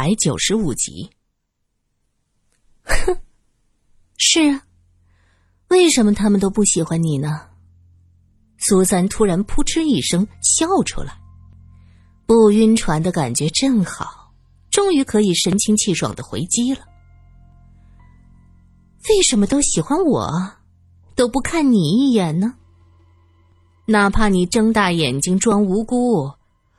百九十五集。哼，是啊，为什么他们都不喜欢你呢？苏三突然扑哧一声笑出来，不晕船的感觉正好，终于可以神清气爽的回击了。为什么都喜欢我，都不看你一眼呢？哪怕你睁大眼睛装无辜，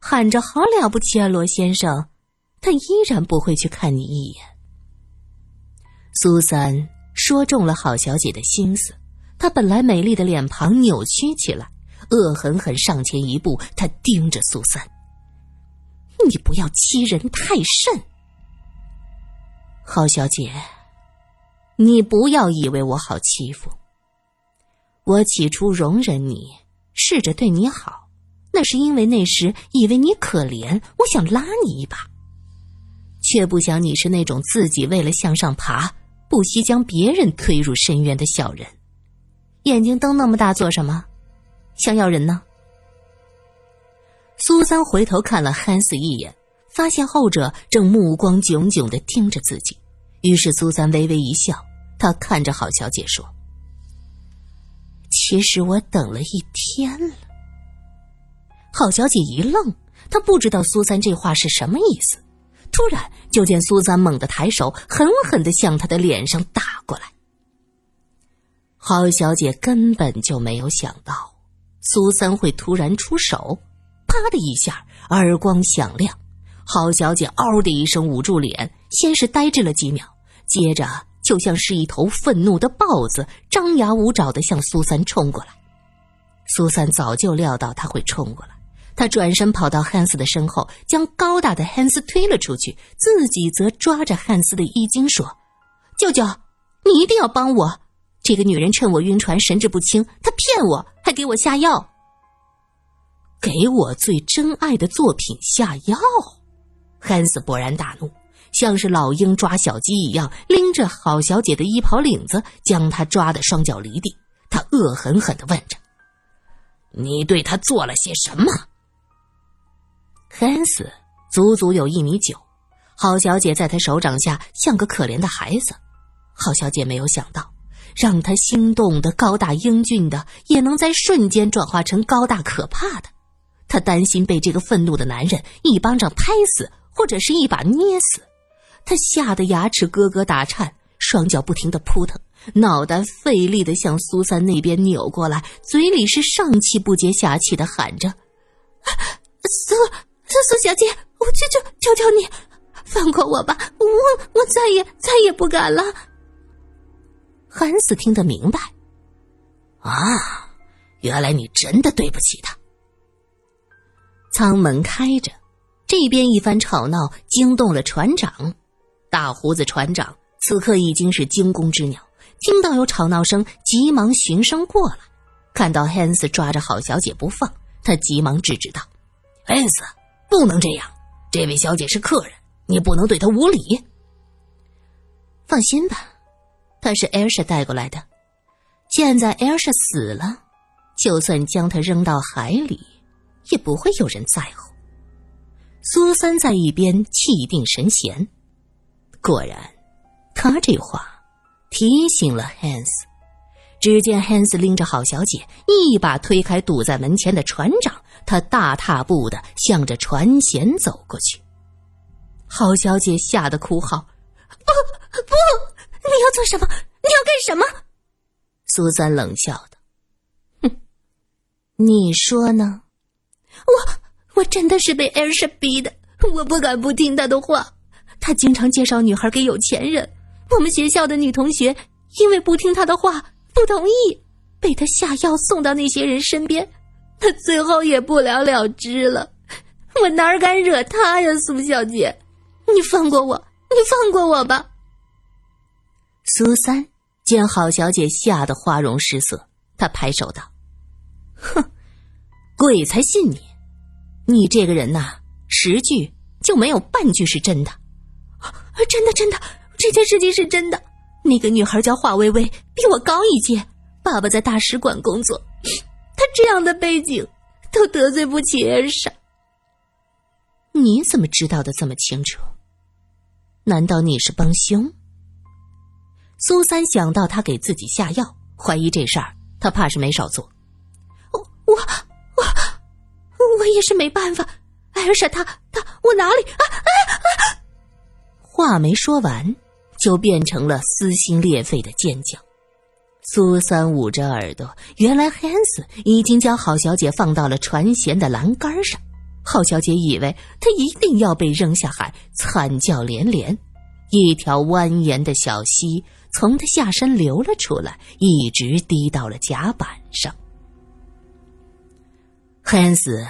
喊着“好了不起啊，罗先生”，他依然不会去看你一眼。苏三说中了郝小姐的心思，她本来美丽的脸庞扭曲起来，恶狠狠上前一步，她盯着苏三：“你不要欺人太甚，郝小姐。”你不要以为我好欺负。我起初容忍你，试着对你好，那是因为那时以为你可怜，我想拉你一把，却不想你是那种自己为了向上爬，不惜将别人推入深渊的小人。眼睛瞪那么大做什么？想要人呢？苏三回头看了汉斯一眼，发现后者正目光炯炯的盯着自己。于是苏三微微一笑，他看着郝小姐说：“其实我等了一天了。”郝小姐一愣，她不知道苏三这话是什么意思。突然，就见苏三猛地抬手，狠狠的向他的脸上打过来。郝小姐根本就没有想到苏三会突然出手，啪的一下，耳光响亮，郝小姐嗷的一声捂住脸，先是呆滞了几秒。接着，就像是一头愤怒的豹子，张牙舞爪的向苏三冲过来。苏三早就料到他会冲过来，他转身跑到汉斯的身后，将高大的汉斯推了出去，自己则抓着汉斯的衣襟说：“舅舅，你一定要帮我！这个女人趁我晕船，神志不清，她骗我，还给我下药，给我最珍爱的作品下药。”汉斯勃然大怒。像是老鹰抓小鸡一样，拎着郝小姐的衣袍领子，将她抓得双脚离地。他恶狠狠地问着：“你对他做了些什么？”汉斯足足有一米九，郝小姐在他手掌下像个可怜的孩子。郝小姐没有想到，让她心动的高大英俊的，也能在瞬间转化成高大可怕的。她担心被这个愤怒的男人一巴掌拍死，或者是一把捏死。她吓得牙齿咯咯打颤，双脚不停的扑腾，脑袋费力的向苏三那边扭过来，嘴里是上气不接下气的喊着：“苏苏苏小姐，我求求求求你，放过我吧，我我再也再也不敢了。”韩斯听得明白，啊，原来你真的对不起他。舱门开着，这边一番吵闹惊动了船长。大胡子船长此刻已经是惊弓之鸟，听到有吵闹声，急忙循声过来，看到汉斯抓着郝小姐不放，他急忙制止道：“汉斯，不能这样，这位小姐是客人，你不能对她无礼。”放心吧，她是艾尔莎带过来的，现在艾尔莎死了，就算将她扔到海里，也不会有人在乎。苏三在一边气定神闲。果然，他这话提醒了汉斯。只见汉斯拎着郝小姐，一把推开堵在门前的船长，他大踏步的向着船舷走过去。郝小姐吓得哭号：“不不，你要做什么？你要干什么？”苏三冷笑道：“哼，你说呢？我我真的是被艾莎逼的，我不敢不听他的话。”他经常介绍女孩给有钱人，我们学校的女同学因为不听他的话，不同意，被他下药送到那些人身边，他最后也不了了之了。我哪敢惹他呀，苏小姐，你放过我，你放过我吧。苏三见郝小姐吓得花容失色，他拍手道：“哼，鬼才信你！你这个人呐，十句就没有半句是真的。”真的，真的，这件事情是真的。那个女孩叫华薇薇，比我高一届，爸爸在大使馆工作。她这样的背景，都得罪不起艾莎。你怎么知道的这么清楚？难道你是帮凶？苏三想到他给自己下药，怀疑这事儿他怕是没少做。我我我我也是没办法，艾尔莎她她我哪里啊啊啊！话没说完，就变成了撕心裂肺的尖叫。苏三捂着耳朵，原来汉斯已经将郝小姐放到了船舷的栏杆上。郝小姐以为她一定要被扔下海，惨叫连连。一条蜿蜒的小溪从她下身流了出来，一直滴到了甲板上。汉斯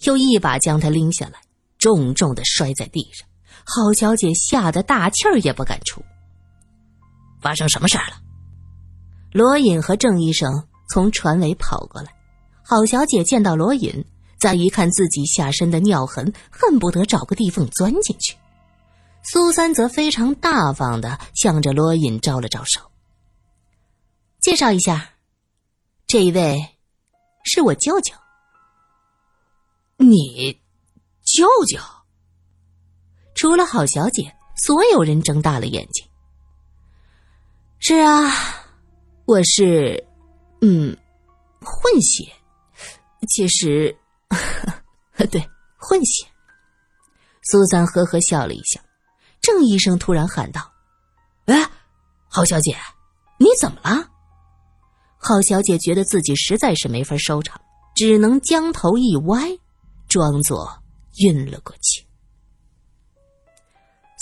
又一把将她拎下来，重重的摔在地上。郝小姐吓得大气儿也不敢出。发生什么事儿了？罗隐和郑医生从船尾跑过来，郝小姐见到罗隐，再一看自己下身的尿痕，恨不得找个地缝钻进去。苏三则非常大方的向着罗隐招了招手，介绍一下，这一位是我舅舅。你舅舅？除了郝小姐，所有人睁大了眼睛。是啊。我是，嗯，混血。其实，对，混血。苏三呵呵笑了一下。郑医生突然喊道：“哎，郝小姐，你怎么了？”郝小姐觉得自己实在是没法收场，只能将头一歪，装作晕了过去。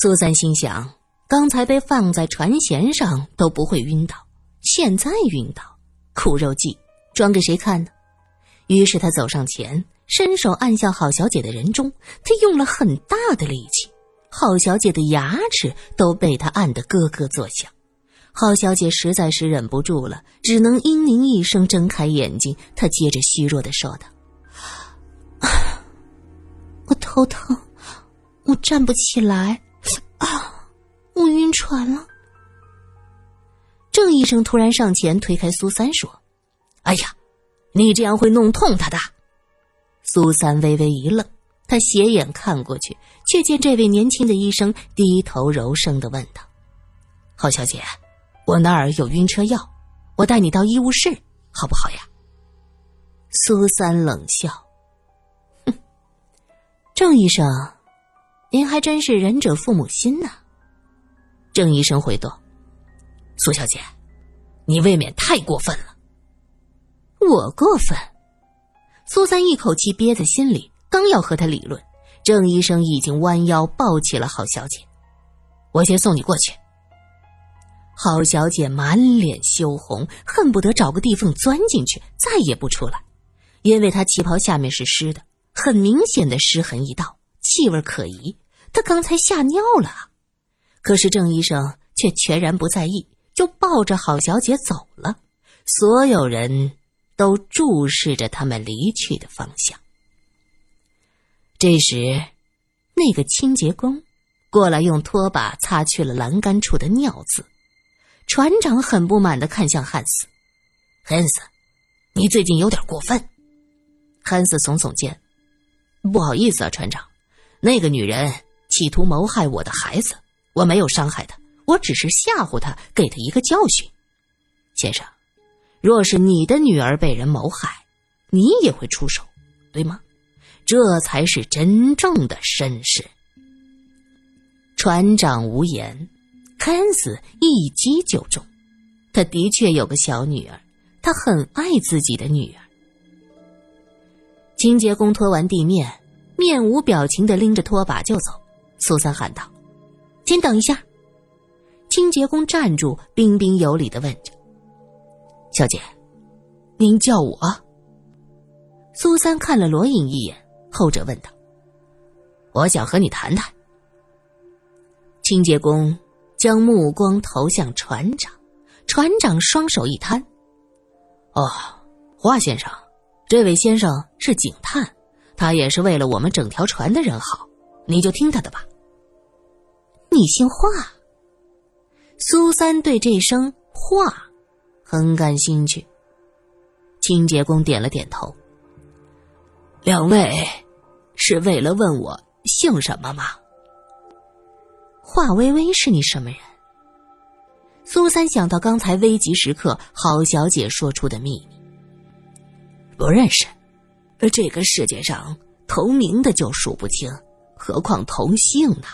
苏三心想：刚才被放在船舷上都不会晕倒。现在晕倒，苦肉计，装给谁看呢？于是他走上前，伸手按向郝小姐的人中，他用了很大的力气，郝小姐的牙齿都被他按得咯咯作响。郝小姐实在是忍不住了，只能嘤咛一声，睁开眼睛。她接着虚弱的说道：“我头疼，我站不起来，啊，我晕船了。”医生突然上前推开苏三，说：“哎呀，你这样会弄痛他的。”苏三微微一愣，他斜眼看过去，却见这位年轻的医生低头柔声的问道：“郝小姐，我那儿有晕车药，我带你到医务室，好不好呀？”苏三冷笑：“哼，郑医生，您还真是仁者父母心呐。”郑医生回道。苏小姐，你未免太过分了。我过分？苏三一口气憋在心里，刚要和他理论，郑医生已经弯腰抱起了郝小姐。我先送你过去。郝小姐满脸羞红，恨不得找个地缝钻进去，再也不出来，因为她旗袍下面是湿的，很明显的湿痕一道，气味可疑。她刚才吓尿了。可是郑医生却全然不在意。就抱着郝小姐走了，所有人都注视着他们离去的方向。这时，那个清洁工过来用拖把擦去了栏杆处的尿渍。船长很不满的看向汉斯：“汉斯，你最近有点过分。”汉斯耸耸肩：“不好意思啊，船长，那个女人企图谋害我的孩子，我没有伤害她。”我只是吓唬他，给他一个教训。先生，若是你的女儿被人谋害，你也会出手，对吗？这才是真正的绅士。船长无言，看似一击就中。他的确有个小女儿，他很爱自己的女儿。清洁工拖完地面，面无表情的拎着拖把就走。苏三喊道：“请等一下。”清洁工站住，彬彬有礼的问着：“小姐，您叫我？”苏三看了罗隐一眼，后者问道：“我想和你谈谈。”清洁工将目光投向船长，船长双手一摊：“哦，华先生，这位先生是警探，他也是为了我们整条船的人好，你就听他的吧。”你姓华？苏三对这声话很感兴趣。清洁工点了点头。两位是为了问我姓什么吗？华微微是你什么人？苏三想到刚才危急时刻郝小姐说出的秘密，不认识。而这个世界上同名的就数不清，何况同姓呢？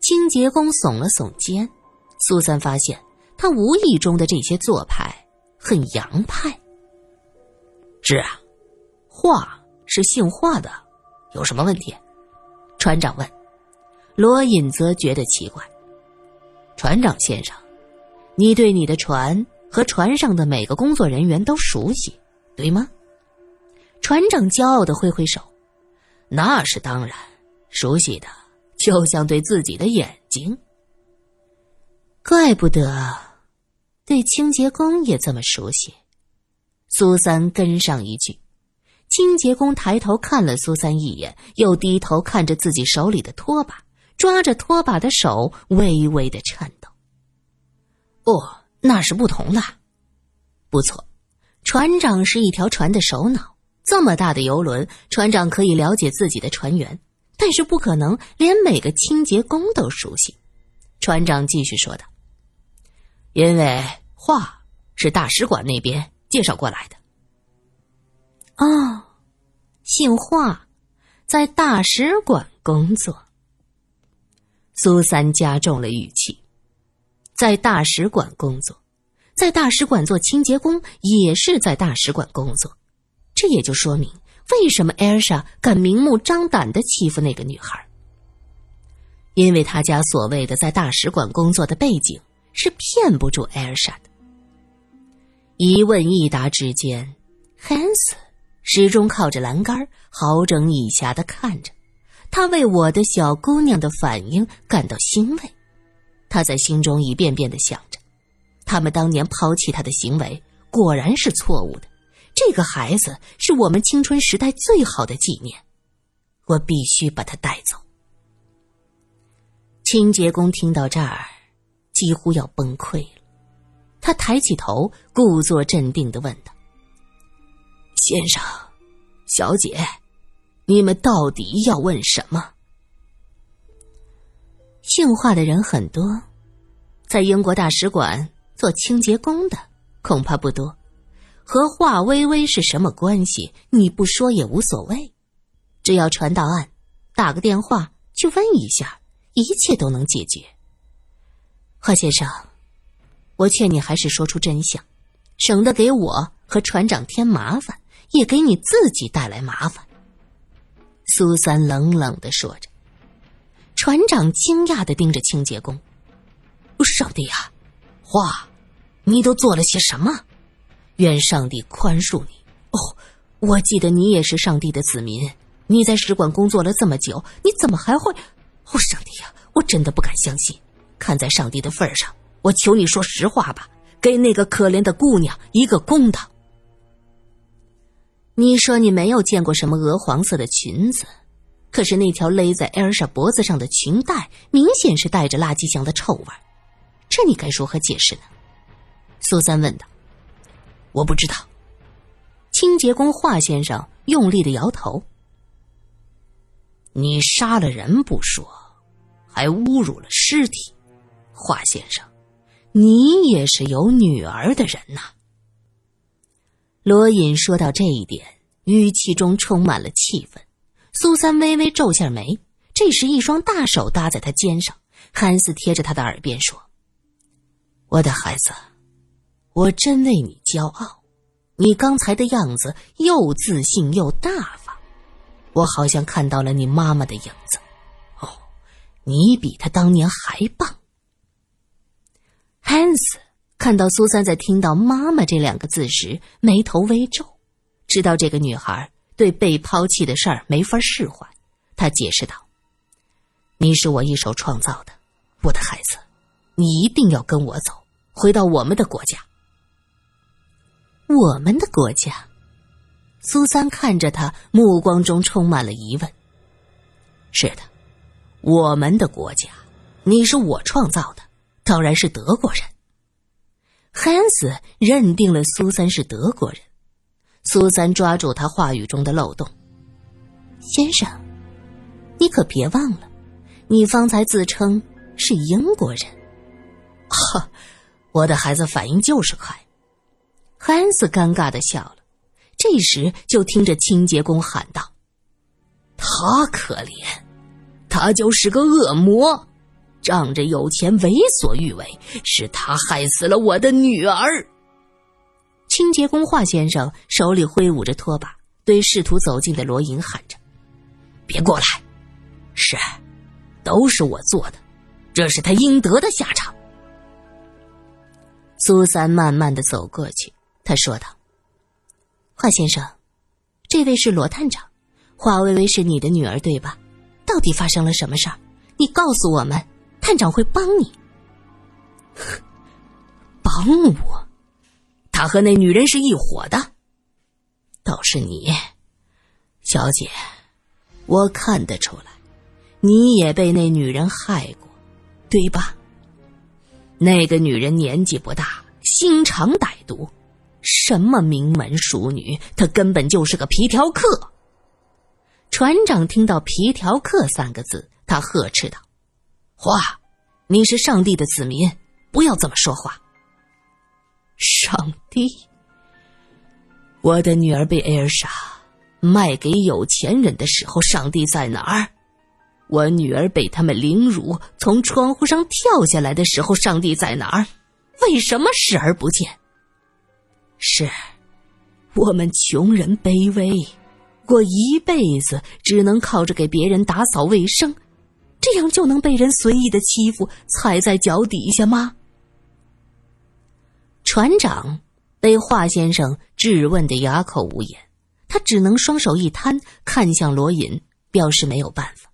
清洁工耸了耸肩，苏三发现他无意中的这些做派很洋派。是啊，华是姓华的，有什么问题？船长问。罗隐则觉得奇怪。船长先生，你对你的船和船上的每个工作人员都熟悉，对吗？船长骄傲的挥挥手：“那是当然，熟悉的就像对自己的眼睛。怪不得，对清洁工也这么熟悉。”苏三跟上一句。清洁工抬头看了苏三一眼，又低头看着自己手里的拖把。抓着拖把的手微微的颤抖。哦，那是不同的。不错，船长是一条船的首脑。这么大的游轮，船长可以了解自己的船员，但是不可能连每个清洁工都熟悉。船长继续说道：“因为画是大使馆那边介绍过来的。”哦，姓华，在大使馆工作。苏三加重了语气，在大使馆工作，在大使馆做清洁工，也是在大使馆工作。这也就说明，为什么艾尔莎敢明目张胆的欺负那个女孩。因为他家所谓的在大使馆工作的背景是骗不住艾尔莎的。一问一答之间，汉斯始终靠着栏杆，好整以暇的看着。他为我的小姑娘的反应感到欣慰，他在心中一遍遍的想着，他们当年抛弃他的行为果然是错误的。这个孩子是我们青春时代最好的纪念，我必须把他带走。清洁工听到这儿，几乎要崩溃了。他抬起头，故作镇定的问道：“先生，小姐。”你们到底要问什么？姓华的人很多，在英国大使馆做清洁工的恐怕不多。和华微微是什么关系？你不说也无所谓，只要传到案，打个电话去问一下，一切都能解决。贺先生，我劝你还是说出真相，省得给我和船长添麻烦，也给你自己带来麻烦。苏三冷冷的说着，船长惊讶的盯着清洁工：“上帝啊，花，你都做了些什么？愿上帝宽恕你。哦，我记得你也是上帝的子民，你在使馆工作了这么久，你怎么还会……哦，上帝呀，我真的不敢相信。看在上帝的份上，我求你说实话吧，给那个可怜的姑娘一个公道。”你说你没有见过什么鹅黄色的裙子，可是那条勒在艾尔莎脖子上的裙带明显是带着垃圾箱的臭味，这你该如何解释呢？苏三问道。我不知道。清洁工华先生用力的摇头。你杀了人不说，还侮辱了尸体，华先生，你也是有女儿的人呐。罗隐说到这一点，语气中充满了气愤。苏三微微皱下眉，这时一双大手搭在他肩上，汉斯贴着他的耳边说：“我的孩子，我真为你骄傲。你刚才的样子又自信又大方，我好像看到了你妈妈的影子。哦，你比他当年还棒。”汉斯。看到苏三在听到“妈妈”这两个字时，眉头微皱，知道这个女孩对被抛弃的事儿没法释怀。他解释道：“你是我一手创造的，我的孩子，你一定要跟我走，回到我们的国家。”我们的国家，苏三看着他，目光中充满了疑问。是的，我们的国家，你是我创造的，当然是德国人。汉斯认定了苏三是德国人，苏三抓住他话语中的漏洞：“先生，你可别忘了，你方才自称是英国人。哈，我的孩子反应就是快。汉斯尴尬的笑了。这时，就听着清洁工喊道：“他可怜，他就是个恶魔，仗着有钱为所欲为，是他害死了我的女儿。”清洁工华先生手里挥舞着拖把，对试图走近的罗隐喊着：“别过来！是，都是我做的，这是他应得的下场。”苏三慢慢的走过去，他说道：“华先生，这位是罗探长，华薇薇是你的女儿对吧？到底发生了什么事儿？你告诉我们，探长会帮你。帮我？”他和那女人是一伙的，倒是你，小姐，我看得出来，你也被那女人害过，对吧？那个女人年纪不大，心肠歹毒，什么名门淑女，她根本就是个皮条客。船长听到“皮条客”三个字，他呵斥道：“话，你是上帝的子民，不要这么说话。”上帝！我的女儿被艾尔莎卖给有钱人的时候，上帝在哪儿？我女儿被他们凌辱，从窗户上跳下来的时候，上帝在哪儿？为什么视而不见？是，我们穷人卑微，过一辈子只能靠着给别人打扫卫生，这样就能被人随意的欺负，踩在脚底下吗？船长被华先生质问的哑口无言，他只能双手一摊，看向罗隐，表示没有办法。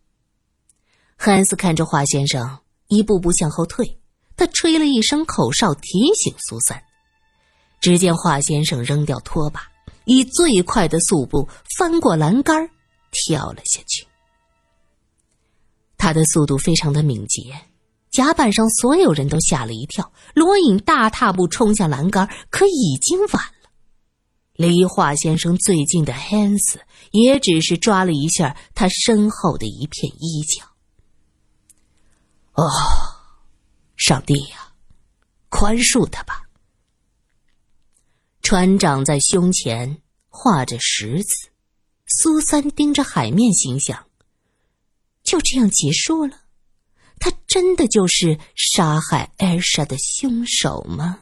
汉斯看着华先生一步步向后退，他吹了一声口哨，提醒苏三。只见华先生扔掉拖把，以最快的速度翻过栏杆，跳了下去。他的速度非常的敏捷。甲板上所有人都吓了一跳，罗隐大踏步冲向栏杆，可已经晚了。离华先生最近的汉斯也只是抓了一下他身后的一片衣角。哦，上帝呀，宽恕他吧！船长在胸前画着十字，苏三盯着海面，心想：就这样结束了。他真的就是杀害艾莎的凶手吗？